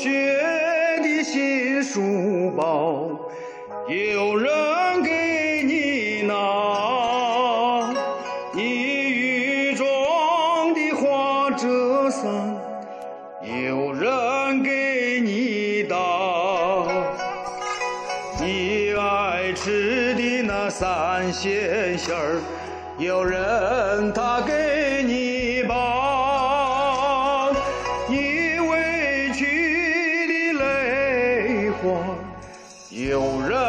学的新书包，有人给你拿；你雨中的花折伞，有人给你打；你爱吃的那三鲜馅儿，有人他给有人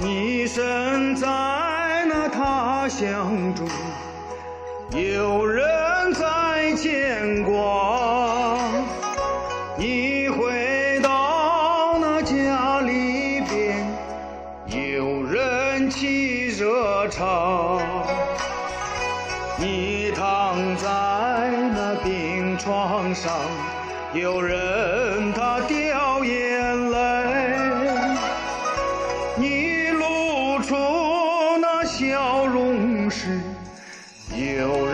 你身在那他乡中，有人在牵挂。你回到那家里边，有人沏热茶。你躺在那病床上，有人他是有